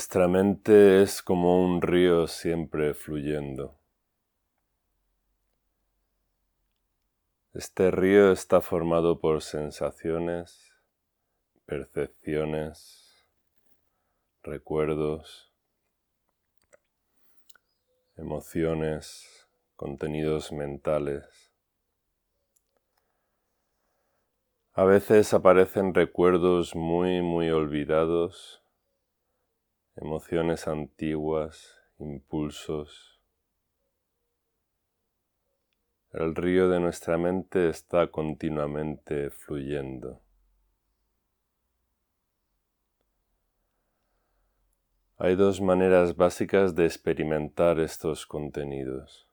Nuestra mente es como un río siempre fluyendo. Este río está formado por sensaciones, percepciones, recuerdos, emociones, contenidos mentales. A veces aparecen recuerdos muy, muy olvidados emociones antiguas, impulsos. El río de nuestra mente está continuamente fluyendo. Hay dos maneras básicas de experimentar estos contenidos.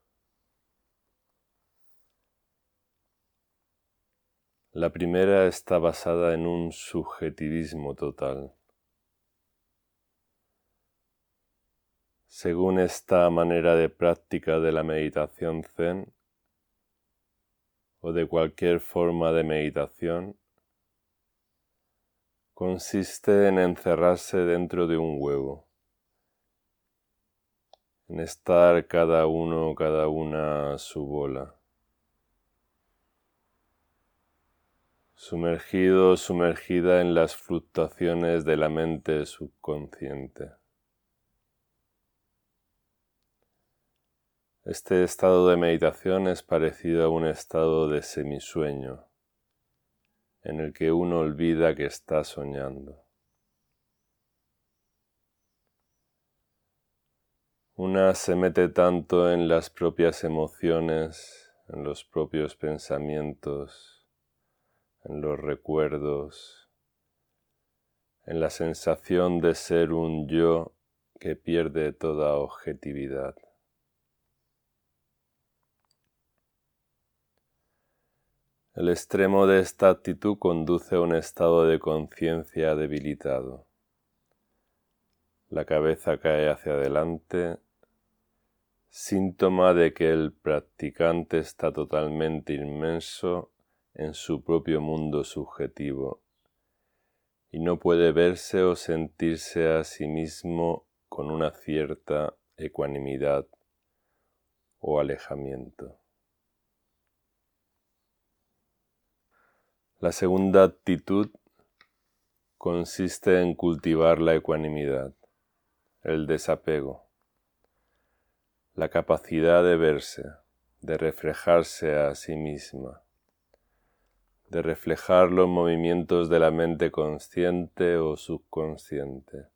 La primera está basada en un subjetivismo total. Según esta manera de práctica de la meditación zen o de cualquier forma de meditación, consiste en encerrarse dentro de un huevo, en estar cada uno, cada una a su bola, sumergido, sumergida en las fluctuaciones de la mente subconsciente. Este estado de meditación es parecido a un estado de semisueño, en el que uno olvida que está soñando. Una se mete tanto en las propias emociones, en los propios pensamientos, en los recuerdos, en la sensación de ser un yo que pierde toda objetividad. El extremo de esta actitud conduce a un estado de conciencia debilitado. La cabeza cae hacia adelante, síntoma de que el practicante está totalmente inmenso en su propio mundo subjetivo y no puede verse o sentirse a sí mismo con una cierta ecuanimidad o alejamiento. La segunda actitud consiste en cultivar la ecuanimidad, el desapego, la capacidad de verse, de reflejarse a sí misma, de reflejar los movimientos de la mente consciente o subconsciente.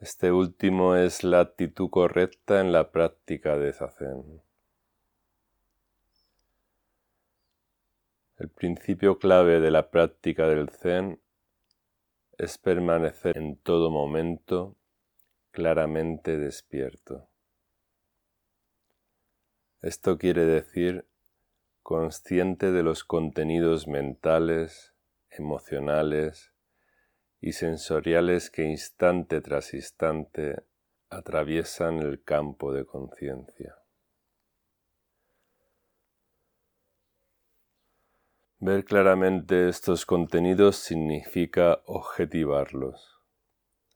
Este último es la actitud correcta en la práctica de Zazen. El principio clave de la práctica del Zen es permanecer en todo momento claramente despierto. Esto quiere decir consciente de los contenidos mentales, emocionales y sensoriales que instante tras instante atraviesan el campo de conciencia. Ver claramente estos contenidos significa objetivarlos,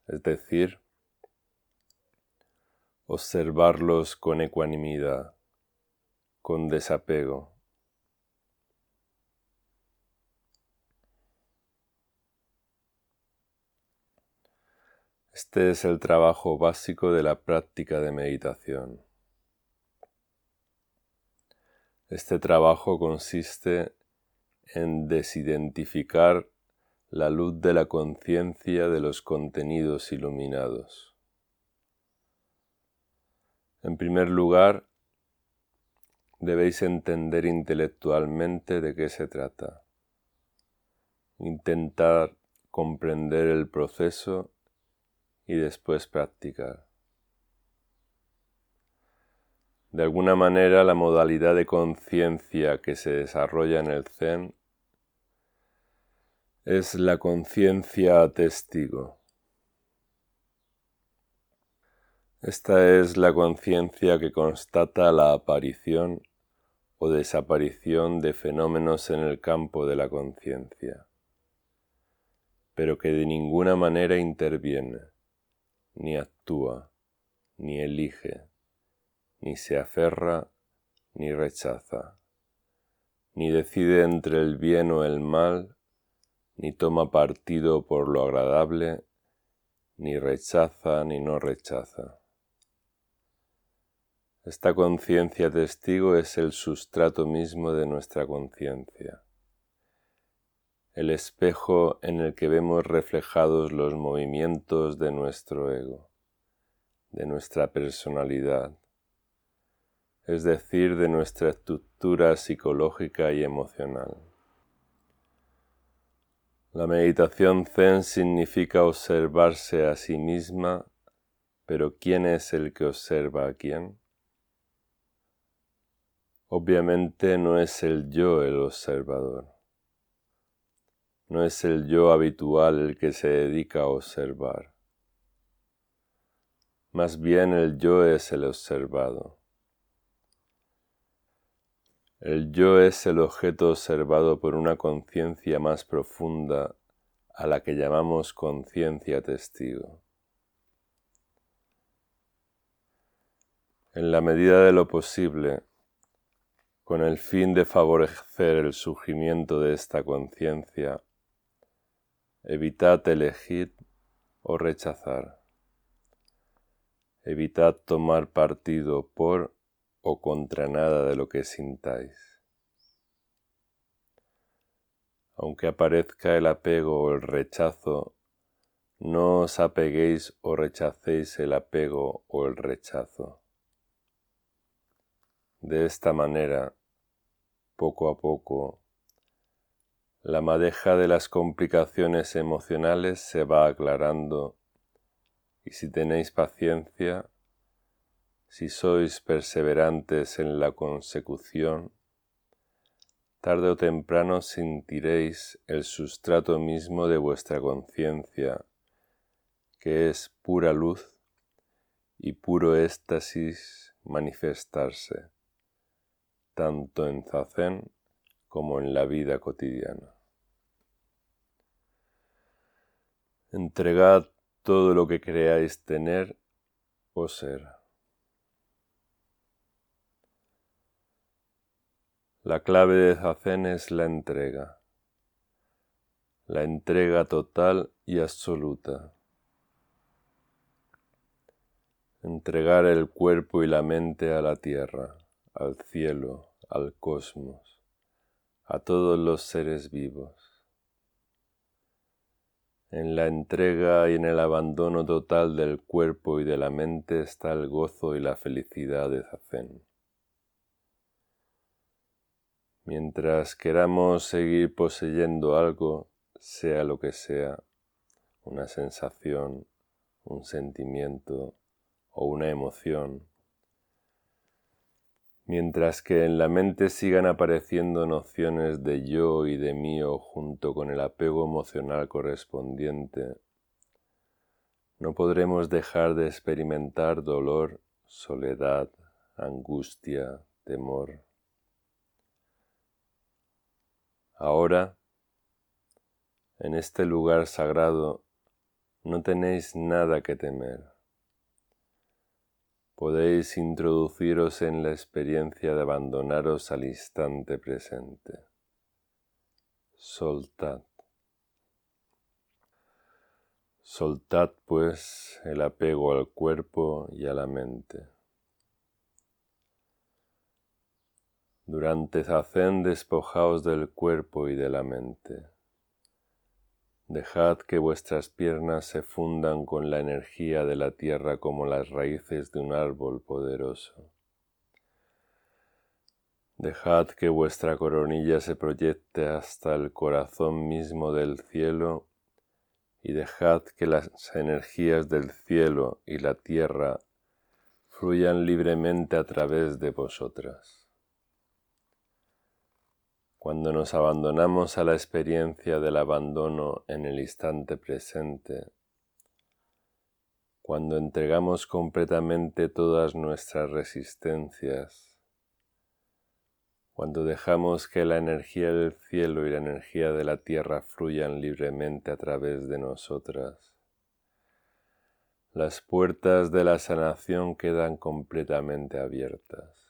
es decir, observarlos con ecuanimidad, con desapego. Este es el trabajo básico de la práctica de meditación. Este trabajo consiste en desidentificar la luz de la conciencia de los contenidos iluminados. En primer lugar, debéis entender intelectualmente de qué se trata. Intentar comprender el proceso y después practicar. De alguna manera la modalidad de conciencia que se desarrolla en el Zen es la conciencia testigo. Esta es la conciencia que constata la aparición o desaparición de fenómenos en el campo de la conciencia. pero que de ninguna manera interviene, ni actúa, ni elige, ni se aferra, ni rechaza, ni decide entre el bien o el mal, ni toma partido por lo agradable, ni rechaza ni no rechaza. Esta conciencia testigo es el sustrato mismo de nuestra conciencia, el espejo en el que vemos reflejados los movimientos de nuestro ego, de nuestra personalidad, es decir, de nuestra estructura psicológica y emocional. La meditación zen significa observarse a sí misma, pero ¿quién es el que observa a quién? Obviamente no es el yo el observador, no es el yo habitual el que se dedica a observar, más bien el yo es el observado. El yo es el objeto observado por una conciencia más profunda a la que llamamos conciencia testigo. En la medida de lo posible, con el fin de favorecer el surgimiento de esta conciencia, evitad elegir o rechazar. Evitad tomar partido por o contra nada de lo que sintáis. Aunque aparezca el apego o el rechazo, no os apeguéis o rechacéis el apego o el rechazo. De esta manera, poco a poco, la madeja de las complicaciones emocionales se va aclarando y si tenéis paciencia, si sois perseverantes en la consecución, tarde o temprano sentiréis el sustrato mismo de vuestra conciencia, que es pura luz y puro éxtasis manifestarse, tanto en Zazen como en la vida cotidiana. Entregad todo lo que creáis tener o ser. La clave de Zazen es la entrega, la entrega total y absoluta. Entregar el cuerpo y la mente a la tierra, al cielo, al cosmos, a todos los seres vivos. En la entrega y en el abandono total del cuerpo y de la mente está el gozo y la felicidad de Zazen. Mientras queramos seguir poseyendo algo, sea lo que sea, una sensación, un sentimiento o una emoción, mientras que en la mente sigan apareciendo nociones de yo y de mío junto con el apego emocional correspondiente, no podremos dejar de experimentar dolor, soledad, angustia, temor. Ahora, en este lugar sagrado, no tenéis nada que temer. Podéis introduciros en la experiencia de abandonaros al instante presente. Soltad. Soltad pues el apego al cuerpo y a la mente. Durante Zazen despojaos del cuerpo y de la mente. Dejad que vuestras piernas se fundan con la energía de la tierra como las raíces de un árbol poderoso. Dejad que vuestra coronilla se proyecte hasta el corazón mismo del cielo y dejad que las energías del cielo y la tierra fluyan libremente a través de vosotras. Cuando nos abandonamos a la experiencia del abandono en el instante presente, cuando entregamos completamente todas nuestras resistencias, Cuando dejamos que la energía del cielo y la energía de la tierra fluyan libremente a través de nosotras, las puertas de la sanación quedan completamente abiertas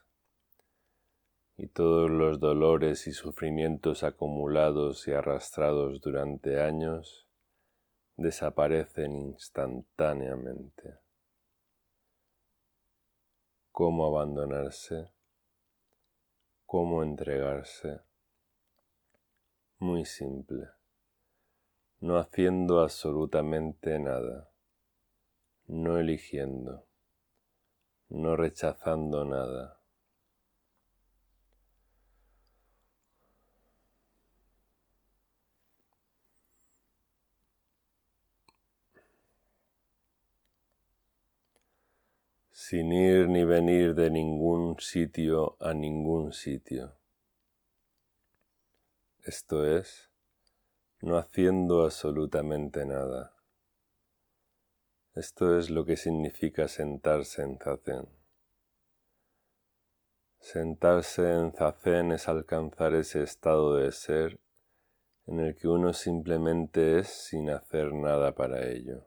y todos los dolores y sufrimientos acumulados y arrastrados durante años desaparecen instantáneamente. ¿Cómo abandonarse? ¿Cómo entregarse? Muy simple, no haciendo absolutamente nada, no eligiendo, no rechazando nada. Sin ir ni venir de ningún sitio a ningún sitio. Esto es, no haciendo absolutamente nada. Esto es lo que significa sentarse en zazen. Sentarse en zazen es alcanzar ese estado de ser en el que uno simplemente es sin hacer nada para ello.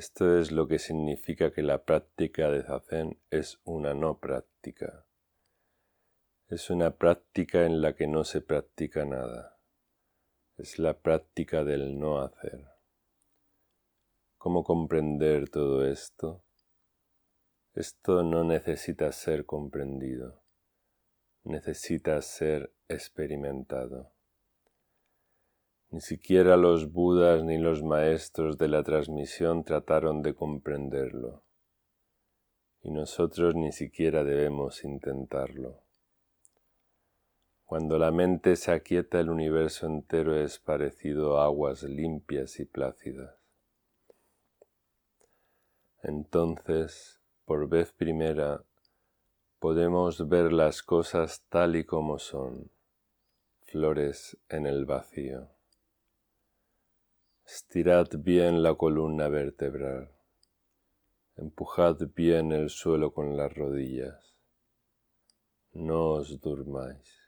Esto es lo que significa que la práctica de Zazen es una no práctica. Es una práctica en la que no se practica nada. Es la práctica del no hacer. ¿Cómo comprender todo esto? Esto no necesita ser comprendido, necesita ser experimentado. Ni siquiera los budas ni los maestros de la transmisión trataron de comprenderlo, y nosotros ni siquiera debemos intentarlo. Cuando la mente se aquieta el universo entero es parecido a aguas limpias y plácidas. Entonces, por vez primera, podemos ver las cosas tal y como son, flores en el vacío. Estirad bien la columna vertebral. Empujad bien el suelo con las rodillas. No os durmáis.